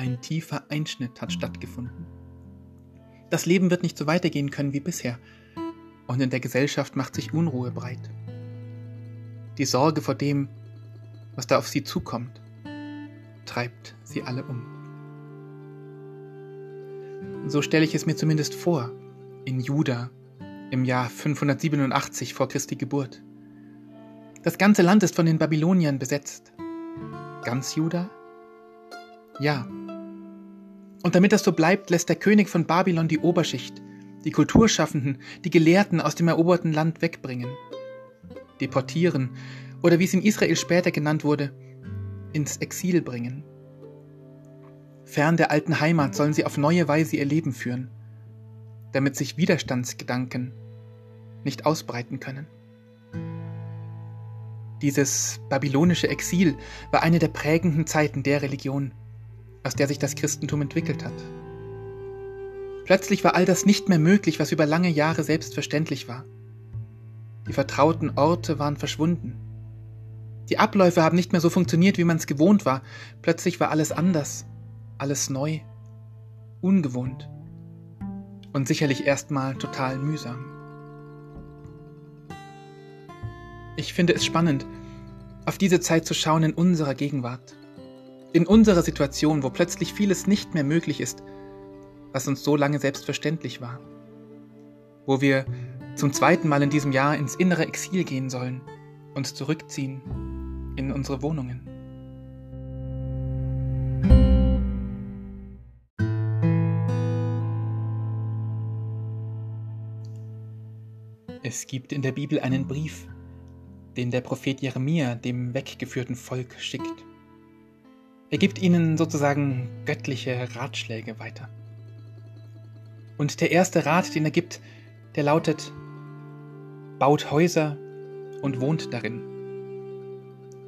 Ein tiefer Einschnitt hat stattgefunden. Das Leben wird nicht so weitergehen können wie bisher, und in der Gesellschaft macht sich Unruhe breit. Die Sorge vor dem, was da auf sie zukommt, treibt sie alle um. So stelle ich es mir zumindest vor, in Juda im Jahr 587 vor Christi Geburt. Das ganze Land ist von den Babyloniern besetzt. Ganz Juda? Ja. Und damit das so bleibt, lässt der König von Babylon die Oberschicht, die Kulturschaffenden, die Gelehrten aus dem eroberten Land wegbringen, deportieren oder wie es in Israel später genannt wurde, ins Exil bringen. Fern der alten Heimat sollen sie auf neue Weise ihr Leben führen, damit sich Widerstandsgedanken nicht ausbreiten können. Dieses babylonische Exil war eine der prägenden Zeiten der Religion, aus der sich das Christentum entwickelt hat. Plötzlich war all das nicht mehr möglich, was über lange Jahre selbstverständlich war. Die vertrauten Orte waren verschwunden. Die Abläufe haben nicht mehr so funktioniert, wie man es gewohnt war. Plötzlich war alles anders, alles neu, ungewohnt und sicherlich erstmal total mühsam. Ich finde es spannend, auf diese Zeit zu schauen in unserer Gegenwart. In unserer Situation, wo plötzlich vieles nicht mehr möglich ist, was uns so lange selbstverständlich war. Wo wir zum zweiten Mal in diesem Jahr ins innere Exil gehen sollen, uns zurückziehen in unsere Wohnungen. Es gibt in der Bibel einen Brief, den der Prophet Jeremia dem weggeführten Volk schickt. Er gibt ihnen sozusagen göttliche Ratschläge weiter. Und der erste Rat, den er gibt, der lautet, baut Häuser und wohnt darin.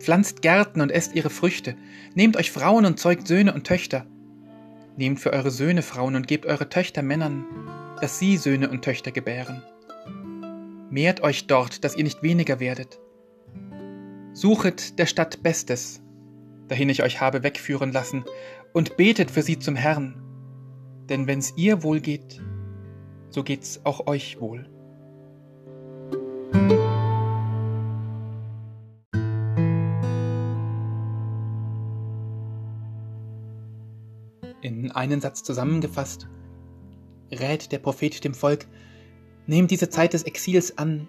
Pflanzt Gärten und esst ihre Früchte, nehmt euch Frauen und zeugt Söhne und Töchter. Nehmt für eure Söhne Frauen und gebt eure Töchter Männern, dass sie Söhne und Töchter gebären. Mehrt euch dort, dass ihr nicht weniger werdet. Suchet der Stadt Bestes, dahin ich euch habe wegführen lassen, und betet für sie zum Herrn. Denn wenn's ihr wohl geht, so geht's auch euch wohl. In einen Satz zusammengefasst, rät der Prophet dem Volk, nehmt diese Zeit des Exils an,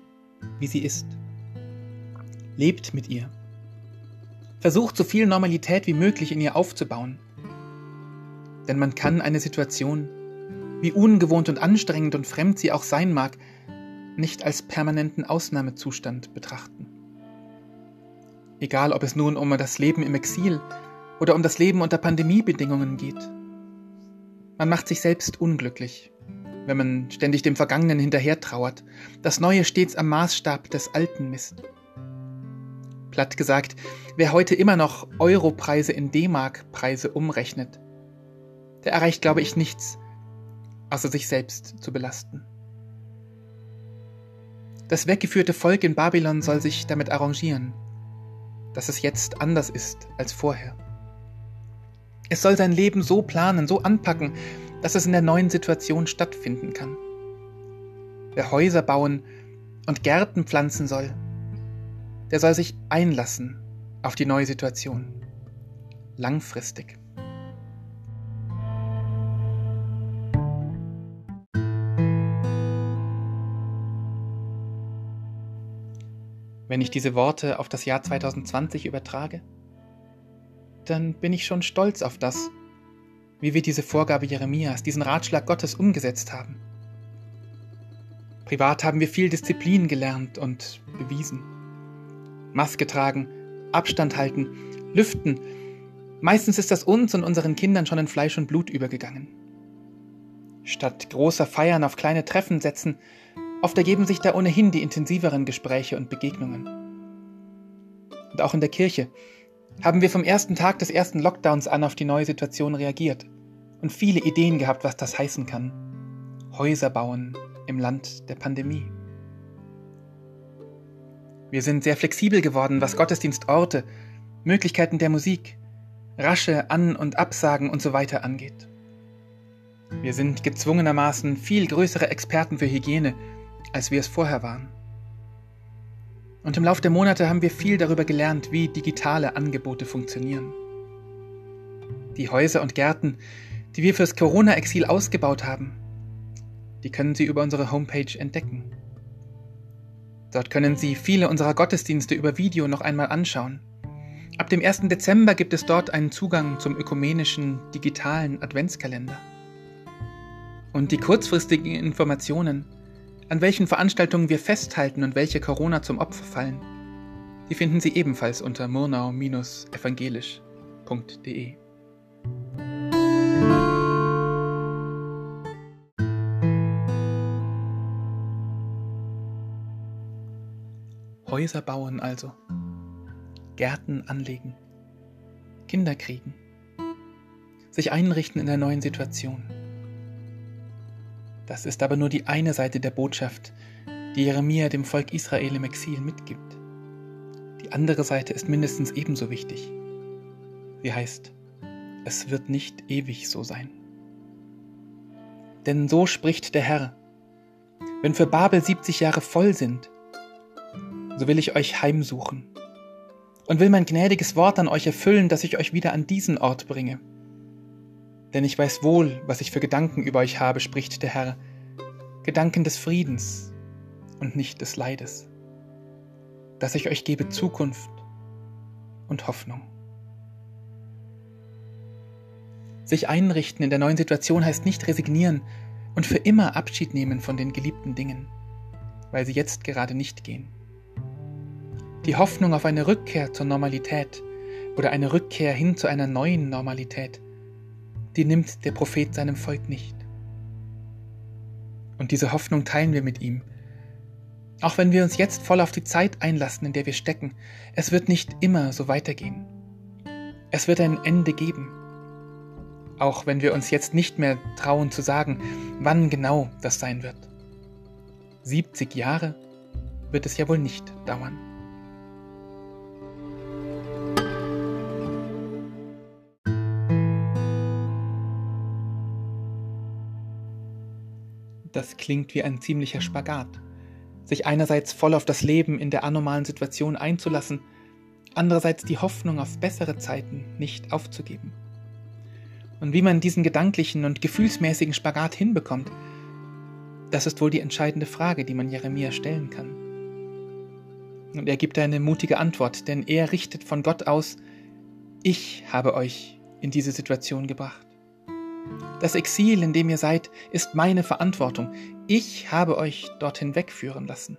wie sie ist. Lebt mit ihr. Versucht so viel Normalität wie möglich in ihr aufzubauen. Denn man kann eine Situation, wie ungewohnt und anstrengend und fremd sie auch sein mag, nicht als permanenten Ausnahmezustand betrachten. Egal, ob es nun um das Leben im Exil oder um das Leben unter Pandemiebedingungen geht. Man macht sich selbst unglücklich, wenn man ständig dem Vergangenen hinterher trauert, das Neue stets am Maßstab des Alten misst. Platt gesagt, wer heute immer noch Europreise in D-Mark-Preise umrechnet, der erreicht, glaube ich, nichts, außer sich selbst zu belasten. Das weggeführte Volk in Babylon soll sich damit arrangieren, dass es jetzt anders ist als vorher. Es soll sein Leben so planen, so anpacken, dass es in der neuen Situation stattfinden kann. Wer Häuser bauen und Gärten pflanzen soll, der soll sich einlassen auf die neue Situation. Langfristig. Wenn ich diese Worte auf das Jahr 2020 übertrage, dann bin ich schon stolz auf das, wie wir diese Vorgabe Jeremias, diesen Ratschlag Gottes umgesetzt haben. Privat haben wir viel Disziplin gelernt und bewiesen. Maske tragen, Abstand halten, lüften. Meistens ist das uns und unseren Kindern schon in Fleisch und Blut übergegangen. Statt großer Feiern auf kleine Treffen setzen, oft ergeben sich da ohnehin die intensiveren Gespräche und Begegnungen. Und auch in der Kirche haben wir vom ersten Tag des ersten Lockdowns an auf die neue Situation reagiert und viele Ideen gehabt, was das heißen kann. Häuser bauen im Land der Pandemie. Wir sind sehr flexibel geworden, was Gottesdienstorte, Möglichkeiten der Musik, rasche An- und Absagen und so weiter angeht. Wir sind gezwungenermaßen viel größere Experten für Hygiene, als wir es vorher waren. Und im Laufe der Monate haben wir viel darüber gelernt, wie digitale Angebote funktionieren. Die Häuser und Gärten, die wir fürs Corona-Exil ausgebaut haben, die können Sie über unsere Homepage entdecken. Dort können Sie viele unserer Gottesdienste über Video noch einmal anschauen. Ab dem 1. Dezember gibt es dort einen Zugang zum ökumenischen digitalen Adventskalender. Und die kurzfristigen Informationen, an welchen Veranstaltungen wir festhalten und welche Corona zum Opfer fallen, die finden Sie ebenfalls Häuser bauen also, Gärten anlegen, Kinder kriegen, sich einrichten in der neuen Situation. Das ist aber nur die eine Seite der Botschaft, die Jeremia dem Volk Israel im Exil mitgibt. Die andere Seite ist mindestens ebenso wichtig. Sie heißt, es wird nicht ewig so sein. Denn so spricht der Herr, wenn für Babel 70 Jahre voll sind, so will ich euch heimsuchen und will mein gnädiges Wort an euch erfüllen, dass ich euch wieder an diesen Ort bringe. Denn ich weiß wohl, was ich für Gedanken über euch habe, spricht der Herr, Gedanken des Friedens und nicht des Leides, dass ich euch gebe Zukunft und Hoffnung. Sich einrichten in der neuen Situation heißt nicht resignieren und für immer Abschied nehmen von den geliebten Dingen, weil sie jetzt gerade nicht gehen. Die Hoffnung auf eine Rückkehr zur Normalität oder eine Rückkehr hin zu einer neuen Normalität, die nimmt der Prophet seinem Volk nicht. Und diese Hoffnung teilen wir mit ihm. Auch wenn wir uns jetzt voll auf die Zeit einlassen, in der wir stecken, es wird nicht immer so weitergehen. Es wird ein Ende geben. Auch wenn wir uns jetzt nicht mehr trauen zu sagen, wann genau das sein wird. 70 Jahre wird es ja wohl nicht dauern. Das klingt wie ein ziemlicher Spagat. Sich einerseits voll auf das Leben in der anormalen Situation einzulassen, andererseits die Hoffnung auf bessere Zeiten nicht aufzugeben. Und wie man diesen gedanklichen und gefühlsmäßigen Spagat hinbekommt, das ist wohl die entscheidende Frage, die man Jeremia stellen kann. Und er gibt eine mutige Antwort, denn er richtet von Gott aus, ich habe euch in diese Situation gebracht. Das Exil, in dem ihr seid, ist meine Verantwortung. Ich habe euch dorthin wegführen lassen.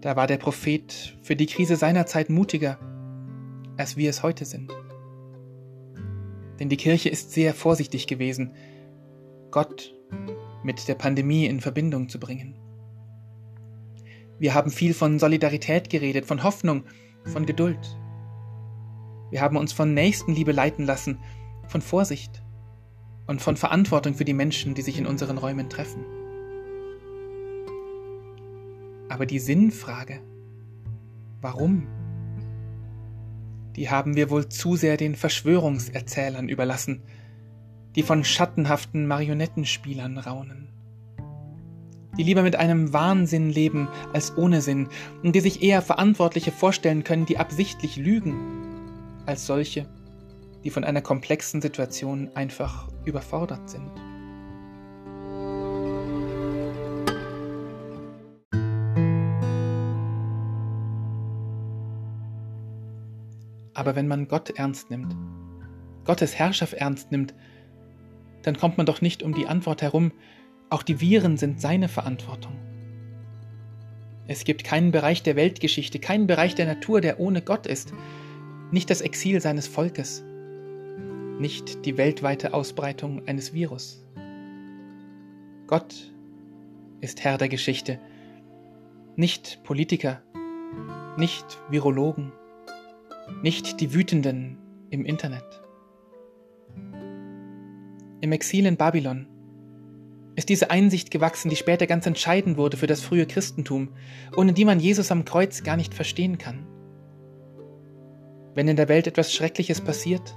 Da war der Prophet für die Krise seiner Zeit mutiger, als wir es heute sind. Denn die Kirche ist sehr vorsichtig gewesen, Gott mit der Pandemie in Verbindung zu bringen. Wir haben viel von Solidarität geredet, von Hoffnung, von Geduld. Wir haben uns von Nächstenliebe leiten lassen, von Vorsicht und von Verantwortung für die Menschen, die sich in unseren Räumen treffen. Aber die Sinnfrage, warum, die haben wir wohl zu sehr den Verschwörungserzählern überlassen, die von schattenhaften Marionettenspielern raunen. Die lieber mit einem Wahnsinn leben als ohne Sinn und die sich eher Verantwortliche vorstellen können, die absichtlich lügen als solche, die von einer komplexen Situation einfach überfordert sind. Aber wenn man Gott ernst nimmt, Gottes Herrschaft ernst nimmt, dann kommt man doch nicht um die Antwort herum, auch die Viren sind seine Verantwortung. Es gibt keinen Bereich der Weltgeschichte, keinen Bereich der Natur, der ohne Gott ist nicht das Exil seines Volkes, nicht die weltweite Ausbreitung eines Virus. Gott ist Herr der Geschichte, nicht Politiker, nicht Virologen, nicht die Wütenden im Internet. Im Exil in Babylon ist diese Einsicht gewachsen, die später ganz entscheidend wurde für das frühe Christentum, ohne die man Jesus am Kreuz gar nicht verstehen kann. Wenn in der Welt etwas Schreckliches passiert,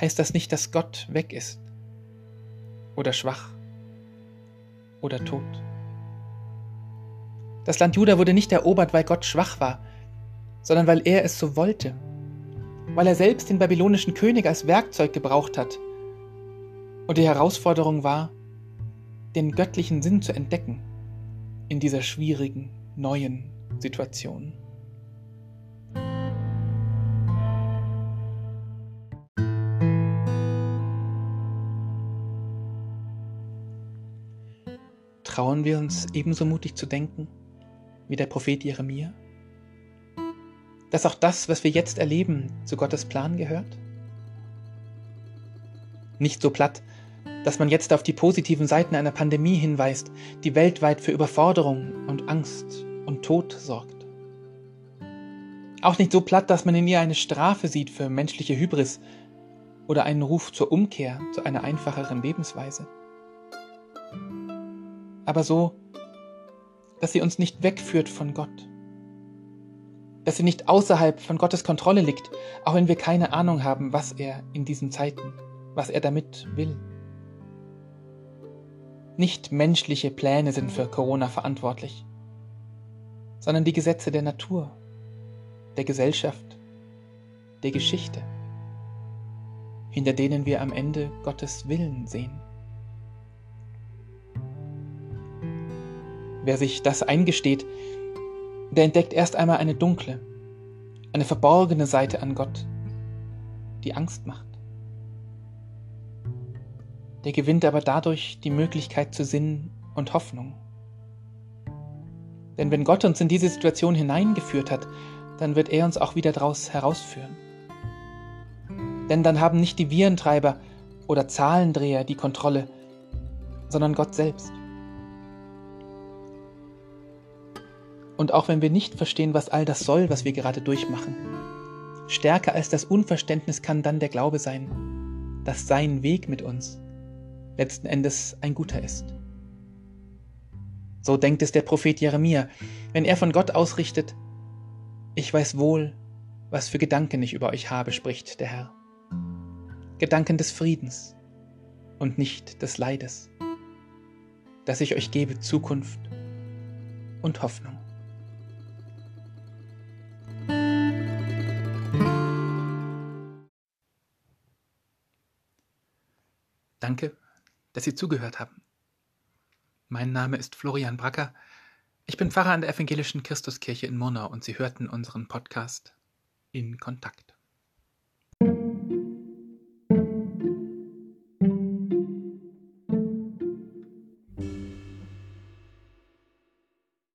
heißt das nicht, dass Gott weg ist oder schwach oder tot. Das Land Juda wurde nicht erobert, weil Gott schwach war, sondern weil er es so wollte, weil er selbst den babylonischen König als Werkzeug gebraucht hat. Und die Herausforderung war, den göttlichen Sinn zu entdecken in dieser schwierigen, neuen Situation. Trauen wir uns ebenso mutig zu denken wie der Prophet Jeremia? Dass auch das, was wir jetzt erleben, zu Gottes Plan gehört? Nicht so platt, dass man jetzt auf die positiven Seiten einer Pandemie hinweist, die weltweit für Überforderung und Angst und Tod sorgt. Auch nicht so platt, dass man in ihr eine Strafe sieht für menschliche Hybris oder einen Ruf zur Umkehr zu einer einfacheren Lebensweise aber so, dass sie uns nicht wegführt von Gott. Dass sie nicht außerhalb von Gottes Kontrolle liegt, auch wenn wir keine Ahnung haben, was er in diesen Zeiten, was er damit will. Nicht menschliche Pläne sind für Corona verantwortlich, sondern die Gesetze der Natur, der Gesellschaft, der Geschichte, hinter denen wir am Ende Gottes Willen sehen. Wer sich das eingesteht, der entdeckt erst einmal eine dunkle, eine verborgene Seite an Gott, die Angst macht. Der gewinnt aber dadurch die Möglichkeit zu Sinn und Hoffnung. Denn wenn Gott uns in diese Situation hineingeführt hat, dann wird er uns auch wieder daraus herausführen. Denn dann haben nicht die Virentreiber oder Zahlendreher die Kontrolle, sondern Gott selbst. Und auch wenn wir nicht verstehen, was all das soll, was wir gerade durchmachen, stärker als das Unverständnis kann dann der Glaube sein, dass sein Weg mit uns letzten Endes ein guter ist. So denkt es der Prophet Jeremia, wenn er von Gott ausrichtet, ich weiß wohl, was für Gedanken ich über euch habe, spricht der Herr. Gedanken des Friedens und nicht des Leides, dass ich euch gebe Zukunft und Hoffnung. Danke, dass Sie zugehört haben. Mein Name ist Florian Bracker. Ich bin Pfarrer an der Evangelischen Christuskirche in Murnau und Sie hörten unseren Podcast in Kontakt.